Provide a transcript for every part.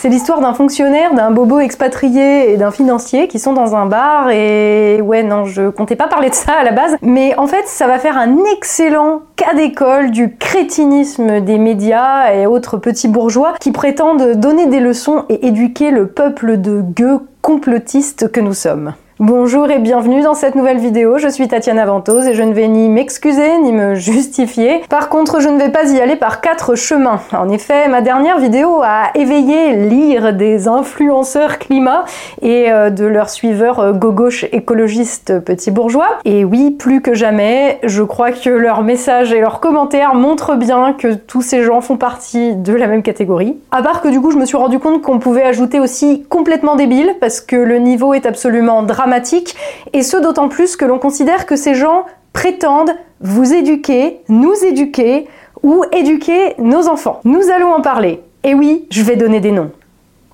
C'est l'histoire d'un fonctionnaire, d'un bobo expatrié et d'un financier qui sont dans un bar et ouais non, je comptais pas parler de ça à la base, mais en fait ça va faire un excellent cas d'école du crétinisme des médias et autres petits bourgeois qui prétendent donner des leçons et éduquer le peuple de gueux complotistes que nous sommes. Bonjour et bienvenue dans cette nouvelle vidéo, je suis Tatiana Ventose et je ne vais ni m'excuser ni me justifier. Par contre, je ne vais pas y aller par quatre chemins. En effet, ma dernière vidéo a éveillé l'ire des influenceurs climat et euh, de leurs suiveurs euh, gauche écologistes petits bourgeois. Et oui, plus que jamais, je crois que leurs messages et leurs commentaires montrent bien que tous ces gens font partie de la même catégorie. À part que du coup, je me suis rendu compte qu'on pouvait ajouter aussi complètement débile parce que le niveau est absolument dramatique et ce d'autant plus que l'on considère que ces gens prétendent vous éduquer, nous éduquer ou éduquer nos enfants. Nous allons en parler. Et oui, je vais donner des noms,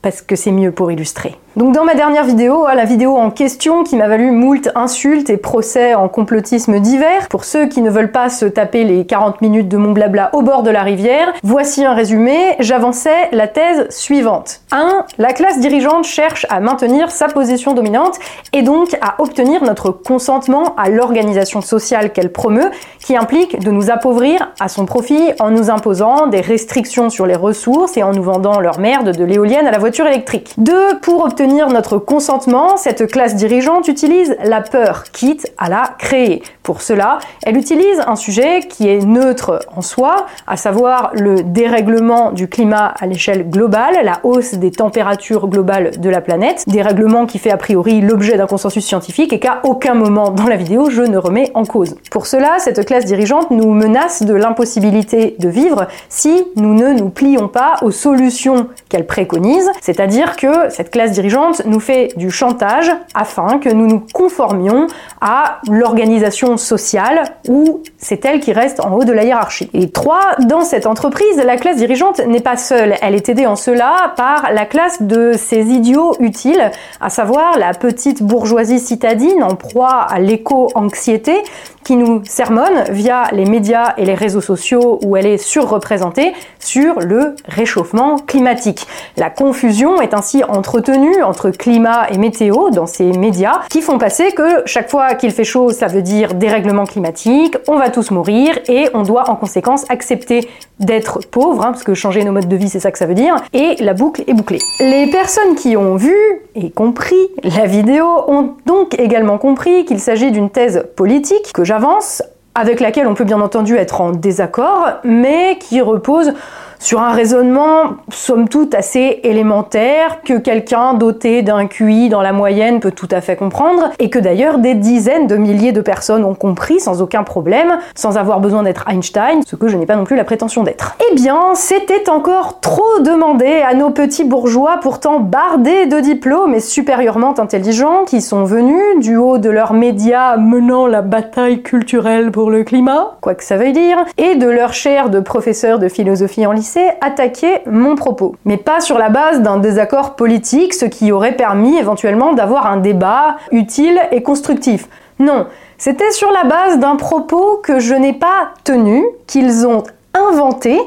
parce que c'est mieux pour illustrer. Donc dans ma dernière vidéo, la vidéo en question qui m'a valu moult insultes et procès en complotisme divers, pour ceux qui ne veulent pas se taper les 40 minutes de mon blabla au bord de la rivière, voici un résumé, j'avançais la thèse suivante. 1. La classe dirigeante cherche à maintenir sa position dominante et donc à obtenir notre consentement à l'organisation sociale qu'elle promeut, qui implique de nous appauvrir à son profit en nous imposant des restrictions sur les ressources et en nous vendant leur merde de l'éolienne à la voiture électrique. 2. Pour obtenir notre consentement, cette classe dirigeante utilise la peur, quitte à la créer. Pour cela, elle utilise un sujet qui est neutre en soi, à savoir le dérèglement du climat à l'échelle globale, la hausse des températures globales de la planète, dérèglement qui fait a priori l'objet d'un consensus scientifique et qu'à aucun moment dans la vidéo je ne remets en cause. Pour cela, cette classe dirigeante nous menace de l'impossibilité de vivre si nous ne nous plions pas aux solutions qu'elle préconise, c'est-à-dire que cette classe dirigeante nous fait du chantage afin que nous nous conformions à l'organisation sociale où c'est elle qui reste en haut de la hiérarchie. Et trois, dans cette entreprise, la classe dirigeante n'est pas seule. Elle est aidée en cela par la classe de ces idiots utiles, à savoir la petite bourgeoisie citadine en proie à l'éco-anxiété qui nous sermonne via les médias et les réseaux sociaux où elle est surreprésentée sur le réchauffement climatique. La confusion est ainsi entretenue entre climat et météo dans ces médias qui font passer que chaque fois qu'il fait chaud, ça veut dire dérèglement climatique, on va tous mourir et on doit en conséquence accepter d'être pauvre, hein, parce que changer nos modes de vie, c'est ça que ça veut dire, et la boucle est bouclée. Les personnes qui ont vu et compris la vidéo ont donc également compris qu'il s'agit d'une thèse politique que j'avance, avec laquelle on peut bien entendu être en désaccord, mais qui repose sur un raisonnement somme toute assez élémentaire que quelqu'un doté d'un QI dans la moyenne peut tout à fait comprendre et que d'ailleurs des dizaines de milliers de personnes ont compris sans aucun problème, sans avoir besoin d'être Einstein, ce que je n'ai pas non plus la prétention d'être. Eh bien, c'était encore trop demandé à nos petits bourgeois pourtant bardés de diplômes et supérieurement intelligents qui sont venus du haut de leurs médias menant la bataille culturelle pour le climat, quoi que ça veuille dire, et de leur chair de professeur de philosophie en lycée attaquer mon propos. Mais pas sur la base d'un désaccord politique, ce qui aurait permis éventuellement d'avoir un débat utile et constructif. Non, c'était sur la base d'un propos que je n'ai pas tenu, qu'ils ont inventé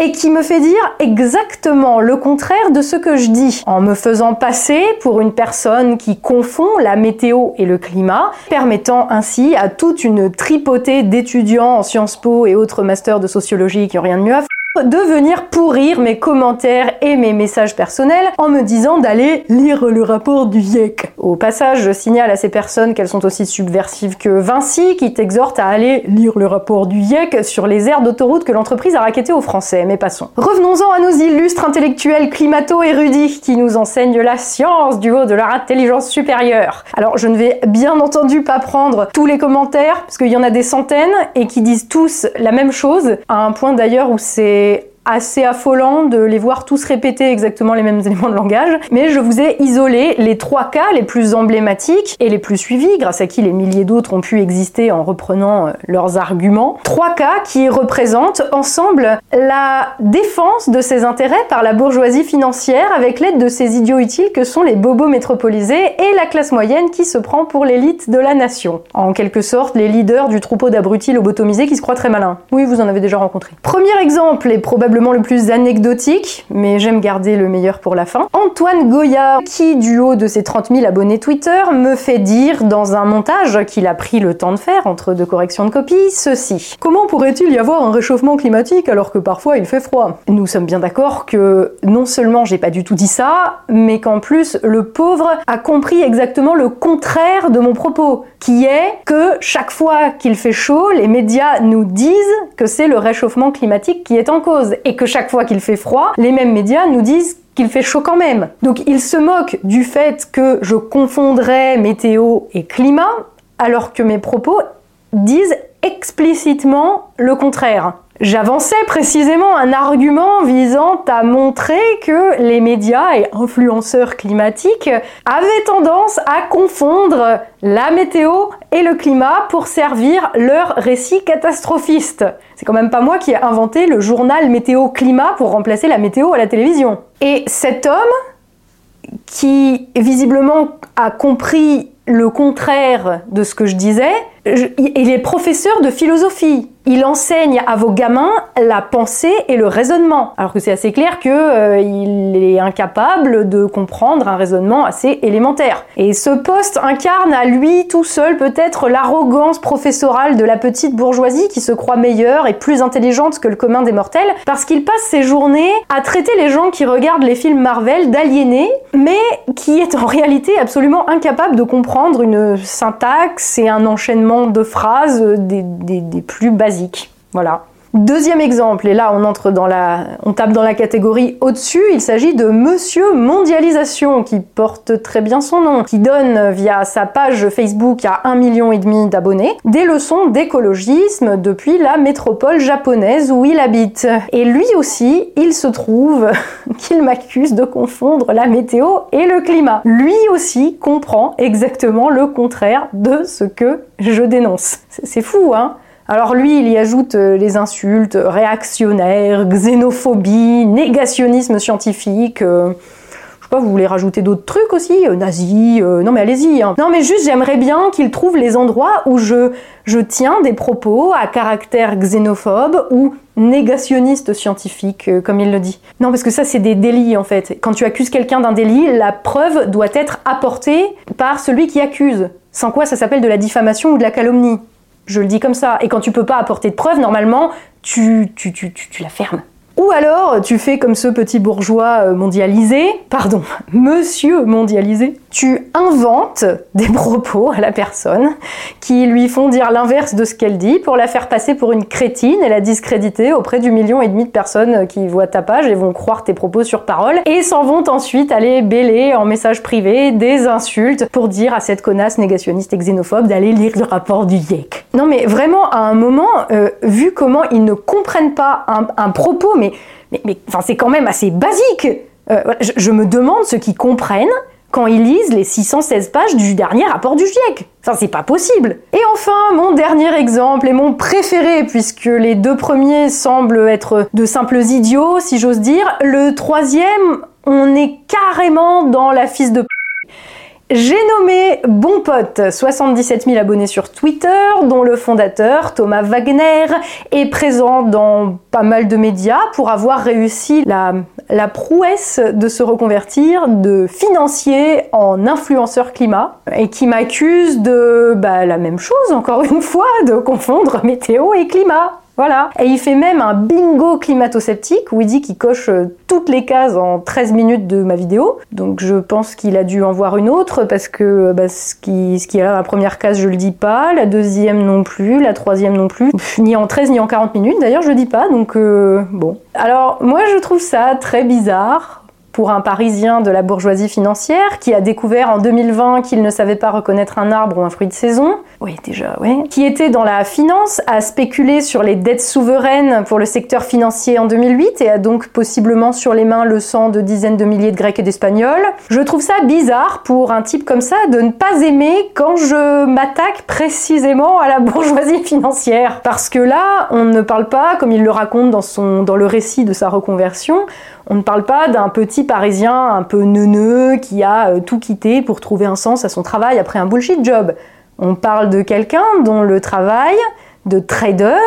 et qui me fait dire exactement le contraire de ce que je dis, en me faisant passer pour une personne qui confond la météo et le climat, permettant ainsi à toute une tripotée d'étudiants en Sciences Po et autres masters de sociologie qui n'ont rien de mieux à faire de venir pourrir mes commentaires et mes messages personnels en me disant d'aller lire le rapport du GIEC. Au passage, je signale à ces personnes qu'elles sont aussi subversives que Vinci, qui t'exhorte à aller lire le rapport du GIEC sur les aires d'autoroute que l'entreprise a raquettées aux Français. Mais passons. Revenons-en à nos illustres intellectuels climato-érudits qui nous enseignent la science du haut de leur intelligence supérieure. Alors, je ne vais bien entendu pas prendre tous les commentaires, parce qu'il y en a des centaines, et qui disent tous la même chose, à un point d'ailleurs où c'est e assez affolant de les voir tous répéter exactement les mêmes éléments de langage, mais je vous ai isolé les trois cas les plus emblématiques et les plus suivis, grâce à qui les milliers d'autres ont pu exister en reprenant euh, leurs arguments. Trois cas qui représentent ensemble la défense de ses intérêts par la bourgeoisie financière avec l'aide de ces idiots utiles que sont les bobos métropolisés et la classe moyenne qui se prend pour l'élite de la nation. En quelque sorte, les leaders du troupeau d'abrutis lobotomisés qui se croient très malins. Oui, vous en avez déjà rencontré. Premier exemple, et probablement le plus anecdotique, mais j'aime garder le meilleur pour la fin. Antoine Goya, qui du haut de ses 30 000 abonnés Twitter, me fait dire dans un montage qu'il a pris le temps de faire entre deux corrections de copie, ceci. Comment pourrait-il y avoir un réchauffement climatique alors que parfois il fait froid? Nous sommes bien d'accord que non seulement j'ai pas du tout dit ça, mais qu'en plus le pauvre a compris exactement le contraire de mon propos, qui est que chaque fois qu'il fait chaud, les médias nous disent que c'est le réchauffement climatique qui est en cause, et que chaque fois qu'il fait froid, les mêmes médias nous disent qu'il fait chaud quand même. Donc il se moque du fait que je confondrais météo et climat, alors que mes propos disent explicitement le contraire. J'avançais précisément un argument visant à montrer que les médias et influenceurs climatiques avaient tendance à confondre la météo et le climat pour servir leur récit catastrophiste. C'est quand même pas moi qui ai inventé le journal météo climat pour remplacer la météo à la télévision. Et cet homme, qui visiblement a compris le contraire de ce que je disais, il est professeur de philosophie il enseigne à vos gamins la pensée et le raisonnement. Alors que c'est assez clair qu'il euh, est incapable de comprendre un raisonnement assez élémentaire. Et ce poste incarne à lui tout seul peut-être l'arrogance professorale de la petite bourgeoisie qui se croit meilleure et plus intelligente que le commun des mortels parce qu'il passe ses journées à traiter les gens qui regardent les films Marvel d'aliénés, mais qui est en réalité absolument incapable de comprendre une syntaxe et un enchaînement de phrases des plus basiques voilà. Deuxième exemple, et là on entre dans la, on tape dans la catégorie au-dessus, il s'agit de Monsieur Mondialisation, qui porte très bien son nom, qui donne via sa page Facebook à un million et demi d'abonnés des leçons d'écologisme depuis la métropole japonaise où il habite. Et lui aussi, il se trouve qu'il m'accuse de confondre la météo et le climat. Lui aussi comprend exactement le contraire de ce que je dénonce. C'est fou, hein? Alors lui, il y ajoute euh, les insultes réactionnaires, xénophobie, négationnisme scientifique. Euh, je sais pas, vous voulez rajouter d'autres trucs aussi euh, Nazi Non mais allez-y. Hein. Non mais juste, j'aimerais bien qu'il trouve les endroits où je, je tiens des propos à caractère xénophobe ou négationniste scientifique, comme il le dit. Non, parce que ça, c'est des délits en fait. Quand tu accuses quelqu'un d'un délit, la preuve doit être apportée par celui qui accuse. Sans quoi ça s'appelle de la diffamation ou de la calomnie. Je le dis comme ça. Et quand tu peux pas apporter de preuves, normalement, tu, tu, tu, tu la fermes. Ou alors, tu fais comme ce petit bourgeois euh, mondialisé, pardon, monsieur mondialisé, tu inventes des propos à la personne qui lui font dire l'inverse de ce qu'elle dit pour la faire passer pour une crétine et la discréditer auprès du million et demi de personnes qui voient ta page et vont croire tes propos sur parole et s'en vont ensuite aller bêler en message privé des insultes pour dire à cette connasse négationniste et xénophobe d'aller lire le rapport du YEC. Non mais vraiment, à un moment, euh, vu comment ils ne comprennent pas un, propos, mais mais, c'est quand même assez basique. Euh, je, me demande ce qu'ils comprennent quand ils lisent les 616 pages du dernier rapport du GIEC. Enfin, c'est pas possible. Et enfin, mon dernier exemple et mon préféré, puisque les deux premiers semblent être de simples idiots, si j'ose dire. Le troisième, on est carrément dans la fils de j'ai nommé Bon Pote, 77 000 abonnés sur Twitter, dont le fondateur, Thomas Wagner, est présent dans pas mal de médias pour avoir réussi la, prouesse de se reconvertir de financier en influenceur climat et qui m'accuse de bah, la même chose, encore une fois, de confondre météo et climat. Voilà. Et il fait même un bingo climato-sceptique où il dit qu'il coche euh, toutes les cases en 13 minutes de ma vidéo. Donc je pense qu'il a dû en voir une autre parce que euh, bah, ce, qui, ce qui est là, la première case, je le dis pas, la deuxième non plus, la troisième non plus, ni en 13 ni en 40 minutes d'ailleurs, je le dis pas. Donc euh, bon. Alors moi je trouve ça très bizarre pour un Parisien de la bourgeoisie financière qui a découvert en 2020 qu'il ne savait pas reconnaître un arbre ou un fruit de saison. Oui, déjà, oui. Qui était dans la finance, a spéculé sur les dettes souveraines pour le secteur financier en 2008 et a donc possiblement sur les mains le sang de dizaines de milliers de Grecs et d'Espagnols. Je trouve ça bizarre pour un type comme ça de ne pas aimer quand je m'attaque précisément à la bourgeoisie financière. Parce que là, on ne parle pas, comme il le raconte dans, son, dans le récit de sa reconversion, on ne parle pas d'un petit parisien un peu neuneux qui a euh, tout quitté pour trouver un sens à son travail après un bullshit job. On parle de quelqu'un dont le travail de trader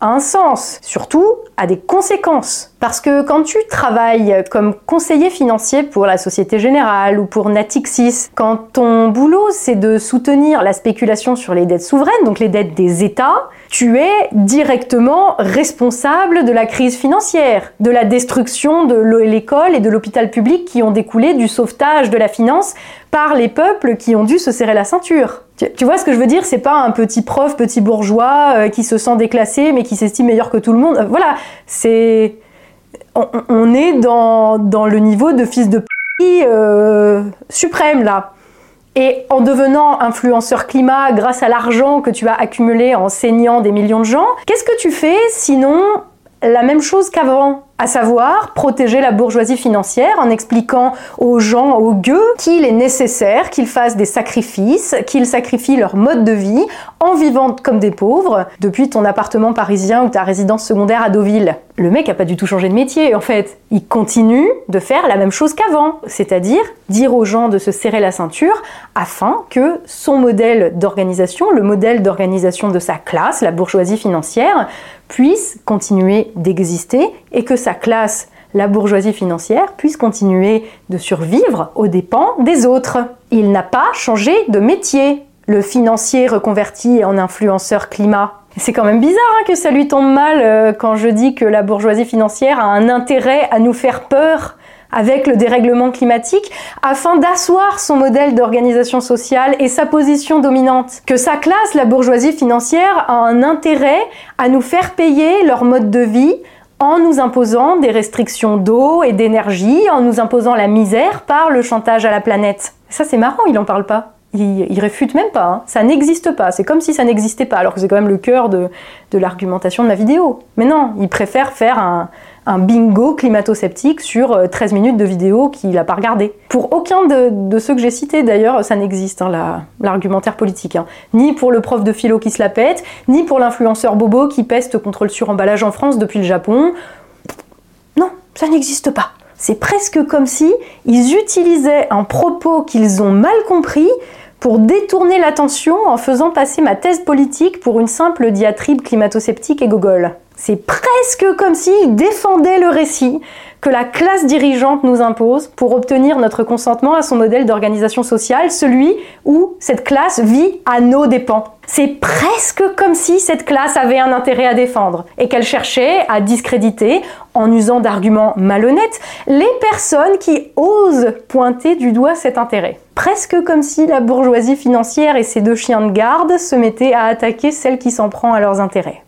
a un sens, surtout a des conséquences. Parce que quand tu travailles comme conseiller financier pour la Société Générale ou pour Natixis, quand ton boulot c'est de soutenir la spéculation sur les dettes souveraines, donc les dettes des États, tu es directement responsable de la crise financière, de la destruction de l'école et de l'hôpital public qui ont découlé du sauvetage de la finance par les peuples qui ont dû se serrer la ceinture. Tu, vois ce que je veux dire? C'est pas un petit prof, petit bourgeois euh, qui se sent déclassé mais qui s'estime meilleur que tout le monde. Euh, voilà, c'est on, est dans, dans, le niveau de fils de p euh, suprême là. Et en devenant influenceur climat grâce à l'argent que tu as accumulé en saignant des millions de gens, qu'est-ce que tu fais sinon la même chose qu'avant? À savoir protéger la bourgeoisie financière en expliquant aux gens, aux gueux, qu'il est nécessaire qu'ils fassent des sacrifices, qu'ils sacrifient leur mode de vie en vivant comme des pauvres depuis ton appartement parisien ou ta résidence secondaire à Deauville. Le mec a pas du tout changé de métier en fait. Il continue de faire la même chose qu'avant, c'est-à-dire dire aux gens de se serrer la ceinture afin que son modèle d'organisation, le modèle d'organisation de sa classe, la bourgeoisie financière, puisse continuer d'exister et que sa classe, la bourgeoisie financière, puisse continuer de survivre aux dépens des autres. Il n'a pas changé de métier, le financier reconverti en influenceur climat. C'est quand même bizarre hein, que ça lui tombe mal euh, quand je dis que la bourgeoisie financière a un intérêt à nous faire peur avec le dérèglement climatique afin d'asseoir son modèle d'organisation sociale et sa position dominante. Que sa classe, la bourgeoisie financière, a un intérêt à nous faire payer leur mode de vie en nous imposant des restrictions d'eau et d'énergie, en nous imposant la misère par le chantage à la planète. Ça c'est marrant, il en parle pas. Il, réfute même pas, hein. ça n'existe pas, c'est comme si ça n'existait pas, alors que c'est quand même le cœur de, l'argumentation de ma vidéo. Mais non, il préfère faire un, un bingo climato-sceptique sur 13 euh, minutes de vidéo qu'il n'a pas regardé. Pour aucun de, ceux que j'ai cités, d'ailleurs, ça n'existe, hein, l'argumentaire politique. Hein. Ni pour le prof de philo qui se la pète, ni pour l'influenceur bobo qui peste contre le suremballage en France depuis le Japon. Non, ça n'existe pas. C'est presque comme si ils utilisaient un propos qu'ils ont mal compris pour détourner l'attention en faisant passer ma thèse politique pour une simple diatribe climato-sceptique et gogol. C'est presque comme s'il défendait le récit que la classe dirigeante nous impose pour obtenir notre consentement à son modèle d'organisation sociale, celui où cette classe vit à nos dépens. C'est presque comme si cette classe avait un intérêt à défendre et qu'elle cherchait à discréditer, en usant d'arguments malhonnêtes, les personnes qui osent pointer du doigt cet intérêt. Presque comme si la bourgeoisie financière et ses deux chiens de garde se mettaient à attaquer celle qui s'en prend à leurs intérêts.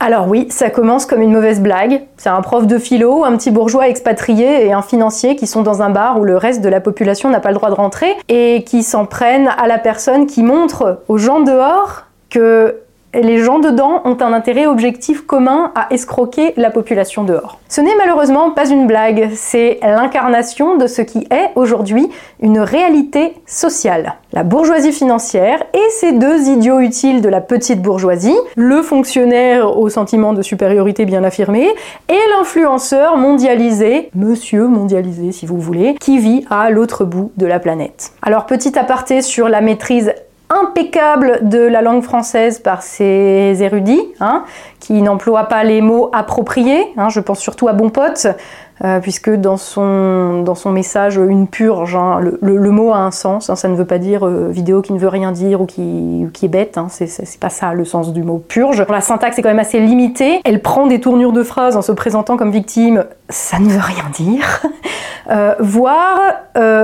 Alors oui, ça commence comme une mauvaise blague. C'est un prof de philo, un petit bourgeois expatrié et un financier qui sont dans un bar où le reste de la population n'a pas le droit de rentrer et qui s'en prennent à la personne qui montre aux gens dehors que les gens dedans ont un intérêt objectif commun à escroquer la population dehors. Ce n'est malheureusement pas une blague, c'est l'incarnation de ce qui est aujourd'hui une réalité sociale. La bourgeoisie financière et ces deux idiots utiles de la petite bourgeoisie, le fonctionnaire au sentiment de supériorité bien affirmé et l'influenceur mondialisé, monsieur mondialisé si vous voulez, qui vit à l'autre bout de la planète. Alors petit aparté sur la maîtrise impeccable de la langue française par ses érudits, hein, qui n'emploient pas les mots appropriés. Hein, je pense surtout à Bon Pote, euh, puisque dans son, dans son message Une purge, hein, le, mot a un sens, ça ne veut pas dire euh, vidéo qui ne veut rien dire ou qui, qui est bête, c'est pas ça le sens du mot purge. La syntaxe est quand même assez limitée, elle prend des tournures de phrases en se présentant comme victime, ça ne veut rien dire. Euh, voire,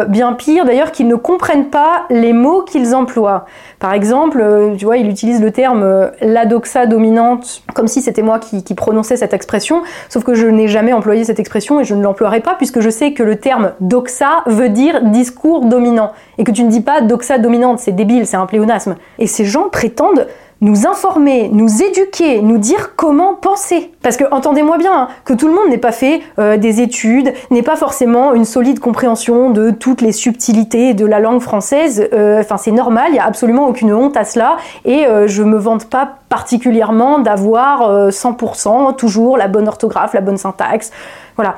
bien pire d'ailleurs, qu'ils ne comprennent pas les mots qu'ils emploient. Par exemple, tu vois, il utilise le terme la doxa dominante comme si c'était moi qui, qui, prononçais cette expression, sauf que je n'ai jamais employé cette expression et je ne l'emploierai pas puisque je sais que le terme doxa veut dire discours dominant et que tu ne dis pas doxa dominante, c'est débile, c'est un pléonasme. Et ces gens prétendent nous informer, nous éduquer, nous dire comment penser. Parce que entendez-moi bien, hein, que tout le monde n'est pas fait euh, des études, n'est pas forcément une solide compréhension de toutes les subtilités de la langue française. Euh, enfin, c'est normal, il n'y a absolument aucune honte à cela, et euh, je me vante pas particulièrement d'avoir 100% toujours la bonne orthographe, la bonne syntaxe. Voilà.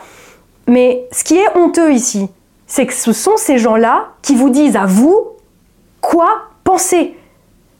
Mais ce qui est honteux ici, c'est que ce sont ces gens-là qui vous disent à vous quoi penser.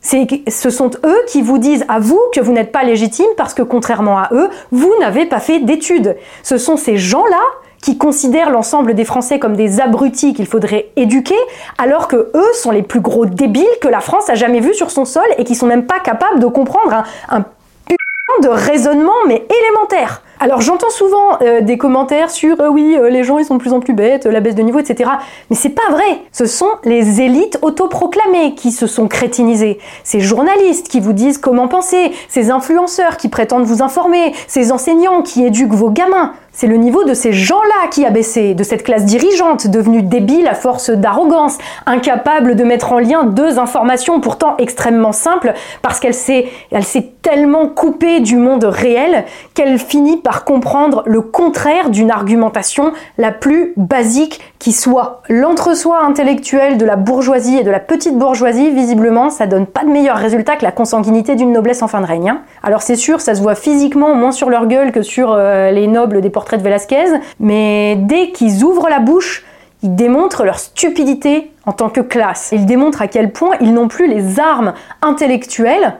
Ce sont eux qui vous disent à vous que vous n'êtes pas légitime parce que contrairement à eux, vous n'avez pas fait d'études. Ce sont ces gens-là qui considèrent l'ensemble des Français comme des abrutis qu'il faudrait éduquer, alors que eux sont les plus gros débiles que la France a jamais vus sur son sol et qui sont même pas capables de comprendre un, un putain de raisonnement mais élémentaire. Alors j'entends souvent euh, des commentaires sur euh, oui, euh, les gens ils sont de plus en plus bêtes, la baisse de niveau, etc. Mais c'est pas vrai. Ce sont les élites autoproclamées qui se sont crétinisées. Ces journalistes qui vous disent comment penser, ces influenceurs qui prétendent vous informer, ces enseignants qui éduquent vos gamins. C'est le niveau de ces gens-là qui a baissé, de cette classe dirigeante devenue débile à force d'arrogance, incapable de mettre en lien deux informations pourtant extrêmement simples parce qu'elle s'est, s'est tellement coupée du monde réel qu'elle finit par comprendre le contraire d'une argumentation la plus basique qui soit. L'entre-soi intellectuel de la bourgeoisie et de la petite bourgeoisie, visiblement, ça donne pas de meilleur résultat que la consanguinité d'une noblesse en fin de règne. Hein. Alors c'est sûr, ça se voit physiquement moins sur leur gueule que sur euh, les nobles des portraits de Velasquez, mais dès qu'ils ouvrent la bouche, ils démontrent leur stupidité en tant que classe. Ils démontrent à quel point ils n'ont plus les armes intellectuelles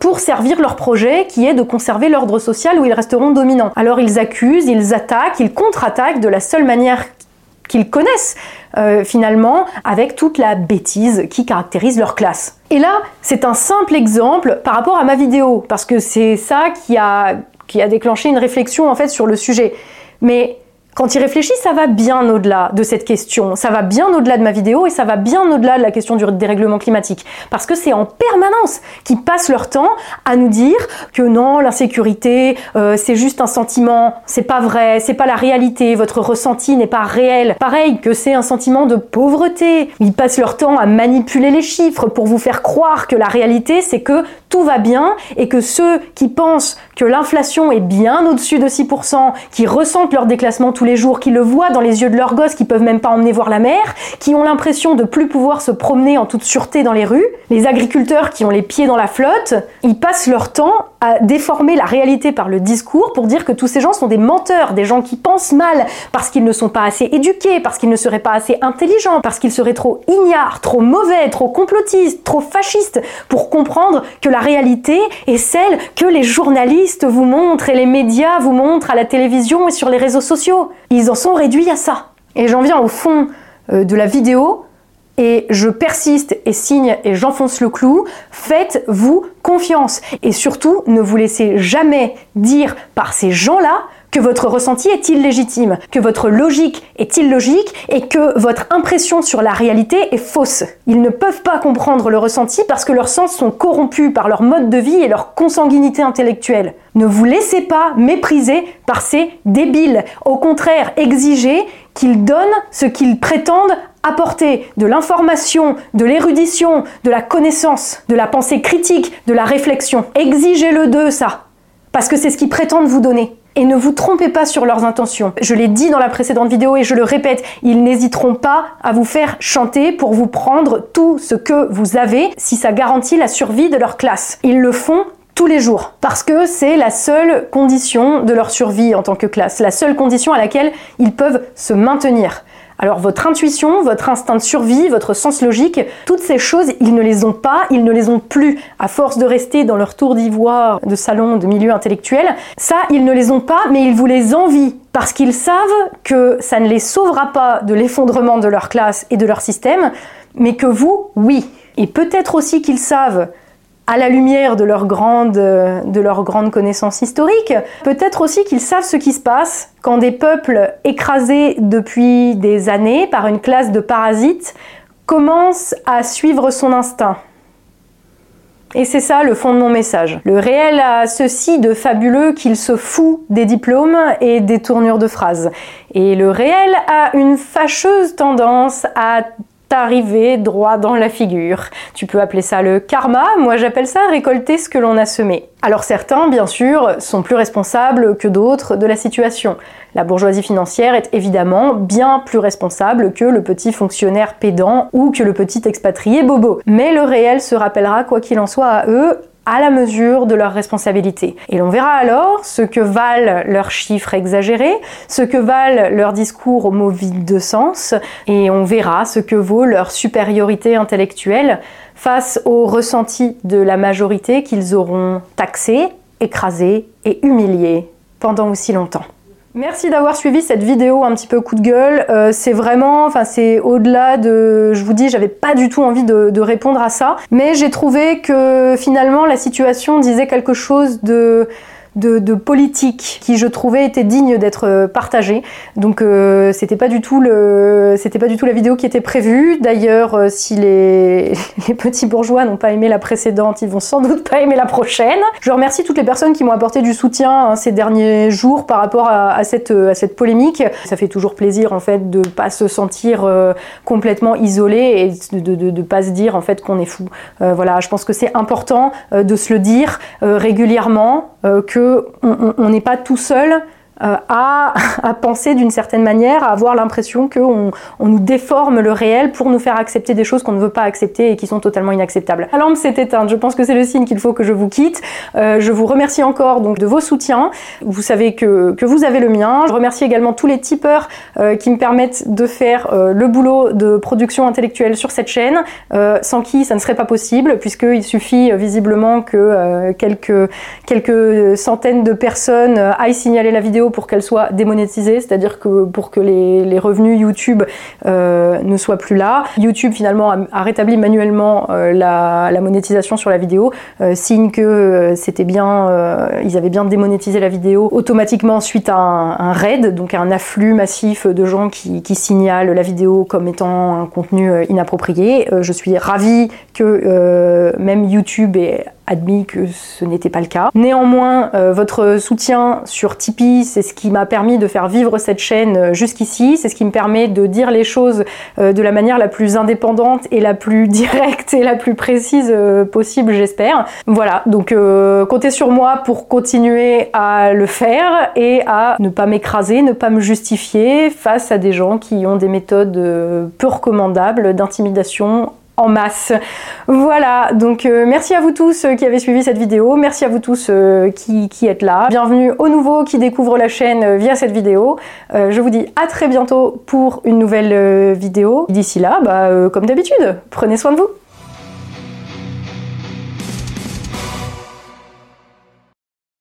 pour servir leur projet qui est de conserver l'ordre social où ils resteront dominants. Alors ils accusent, ils attaquent, ils contre-attaquent de la seule manière qu'ils connaissent euh, finalement avec toute la bêtise qui caractérise leur classe. Et là, c'est un simple exemple par rapport à ma vidéo, parce que c'est ça qui a qui a déclenché une réflexion en fait sur le sujet. Mais quand il réfléchit, ça va bien au-delà de cette question, ça va bien au-delà de ma vidéo et ça va bien au-delà de la question du dérèglement climatique. Parce que c'est en permanence qu'ils passent leur temps à nous dire que non, l'insécurité, euh, c'est juste un sentiment, c'est pas vrai, c'est pas la réalité, votre ressenti n'est pas réel. Pareil que c'est un sentiment de pauvreté. Ils passent leur temps à manipuler les chiffres pour vous faire croire que la réalité, c'est que tout va bien et que ceux qui pensent que l'inflation est bien au-dessus de 6%, qui ressentent leur déclassement tous les jours, qui le voient dans les yeux de leurs gosses qui peuvent même pas emmener voir la mer, qui ont l'impression de plus pouvoir se promener en toute sûreté dans les rues, les agriculteurs qui ont les pieds dans la flotte, ils passent leur temps à déformer la réalité par le discours pour dire que tous ces gens sont des menteurs, des gens qui pensent mal parce qu'ils ne sont pas assez éduqués, parce qu'ils ne seraient pas assez intelligents, parce qu'ils seraient trop ignares, trop mauvais, trop complotistes, trop fascistes pour comprendre que la réalité est celle que les journalistes vous montrent et les médias vous montrent à la télévision et sur les réseaux sociaux. Ils en sont réduits à ça. Et j'en viens au fond euh, de la vidéo et je persiste et signe et j'enfonce le clou, faites-vous confiance. Et surtout, ne vous laissez jamais dire par ces gens-là que votre ressenti est illégitime, que votre logique est illogique et que votre impression sur la réalité est fausse. Ils ne peuvent pas comprendre le ressenti parce que leurs sens sont corrompus par leur mode de vie et leur consanguinité intellectuelle. Ne vous laissez pas mépriser par ces débiles. Au contraire, exigez qu'ils donnent ce qu'ils prétendent apporter de l'information, de l'érudition, de la connaissance, de la pensée critique, de la réflexion. Exigez-le d'eux, ça. Parce que c'est ce qu'ils prétendent vous donner. Et ne vous trompez pas sur leurs intentions. Je l'ai dit dans la précédente vidéo et je le répète, ils n'hésiteront pas à vous faire chanter pour vous prendre tout ce que vous avez si ça garantit la survie de leur classe. Ils le font tous les jours parce que c'est la seule condition de leur survie en tant que classe, la seule condition à laquelle ils peuvent se maintenir. Alors votre intuition, votre instinct de survie, votre sens logique, toutes ces choses, ils ne les ont pas, ils ne les ont plus. À force de rester dans leur tour d'ivoire de salon, de milieu intellectuel, ça, ils ne les ont pas, mais ils vous les envient parce qu'ils savent que ça ne les sauvera pas de l'effondrement de leur classe et de leur système, mais que vous, oui. Et peut-être aussi qu'ils savent à la lumière de leur grande, de connaissance historique. Peut-être aussi qu'ils savent ce qui se passe quand des peuples écrasés depuis des années par une classe de parasites commencent à suivre son instinct. Et c'est ça le fond de mon message. Le réel a ceci de fabuleux qu'il se fout des diplômes et des tournures de phrases. Et le réel a une fâcheuse tendance à arriver droit dans la figure. Tu peux appeler ça le karma, moi j'appelle ça récolter ce que l'on a semé. Alors certains, bien sûr, sont plus responsables que d'autres de la situation. La bourgeoisie financière est évidemment bien plus responsable que le petit fonctionnaire pédant ou que le petit expatrié bobo. Mais le réel se rappellera, quoi qu'il en soit à eux, à la mesure de leurs responsabilités. Et l'on verra alors ce que valent leurs chiffres exagérés, ce que valent leurs discours au mot vide de sens, et on verra ce que vaut leur supériorité intellectuelle face au ressenti de la majorité qu'ils auront taxé, écrasé et humilié pendant aussi longtemps. Merci d'avoir suivi cette vidéo un petit peu coup de gueule. Euh, c'est vraiment, enfin c'est au-delà de, je vous dis, j'avais pas du tout envie de, de répondre à ça, mais j'ai trouvé que finalement la situation disait quelque chose de de, politique qui je trouvais était digne d'être euh, partagée. Donc euh, c'était pas du tout le c'était pas du tout la vidéo qui était prévue. D'ailleurs, euh, si les, les, petits bourgeois n'ont pas aimé la précédente, ils vont sans doute pas aimer la prochaine. Je remercie toutes les personnes qui m'ont apporté du soutien hein, ces derniers jours par rapport à, cette à cette polémique. Ça fait toujours plaisir en fait de pas se sentir complètement isolé et de, de, de, pas se dire en fait qu'on est fou. voilà, je pense que c'est important de se le dire régulièrement que on n'est pas tout seul euh, à, penser d'une certaine manière, à avoir l'impression qu'on on nous déforme le réel pour nous faire accepter des choses qu'on ne veut pas accepter et qui sont totalement inacceptables. La lampe s'est éteinte, je pense que c'est le signe qu'il faut que je vous quitte. Euh, je vous remercie encore donc de vos soutiens. Vous savez que, que vous avez le mien. Je remercie également tous les tipeurs euh, qui me permettent de faire le boulot de production intellectuelle sur cette chaîne, sans qui ça ne serait pas possible, puisqu'il suffit visiblement que quelques, quelques centaines de personnes aillent signaler la vidéo pour qu'elle soit démonétisée, c'est-à-dire que pour que les, revenus YouTube euh, ne soient plus là. YouTube finalement a, rétabli manuellement euh, la, monétisation sur la vidéo, euh, signe que c'était bien, ils avaient bien démonétisé la vidéo automatiquement suite à un, raid, donc un afflux massif de gens qui, signalent la vidéo comme étant un contenu inapproprié. je suis ravie que même YouTube ait admis que ce n'était pas le cas. Néanmoins, votre soutien sur Tipeee, c'est ce qui m'a permis de faire vivre cette chaîne euh, jusqu'ici, c'est ce qui me permet de dire les choses euh, de la manière la plus indépendante et la plus directe et la plus précise possible, j'espère. Voilà, donc comptez sur moi pour continuer à le faire et à ne pas m'écraser, ne pas me justifier face à des gens qui ont des méthodes peu recommandables d'intimidation en masse. Voilà, donc euh, merci à vous tous euh, qui avez suivi cette vidéo, merci à vous tous euh, qui, êtes là. Bienvenue aux nouveaux qui découvrent la chaîne via cette vidéo. je vous dis à très bientôt pour une nouvelle vidéo. D'ici là, bah, comme d'habitude, prenez soin de vous.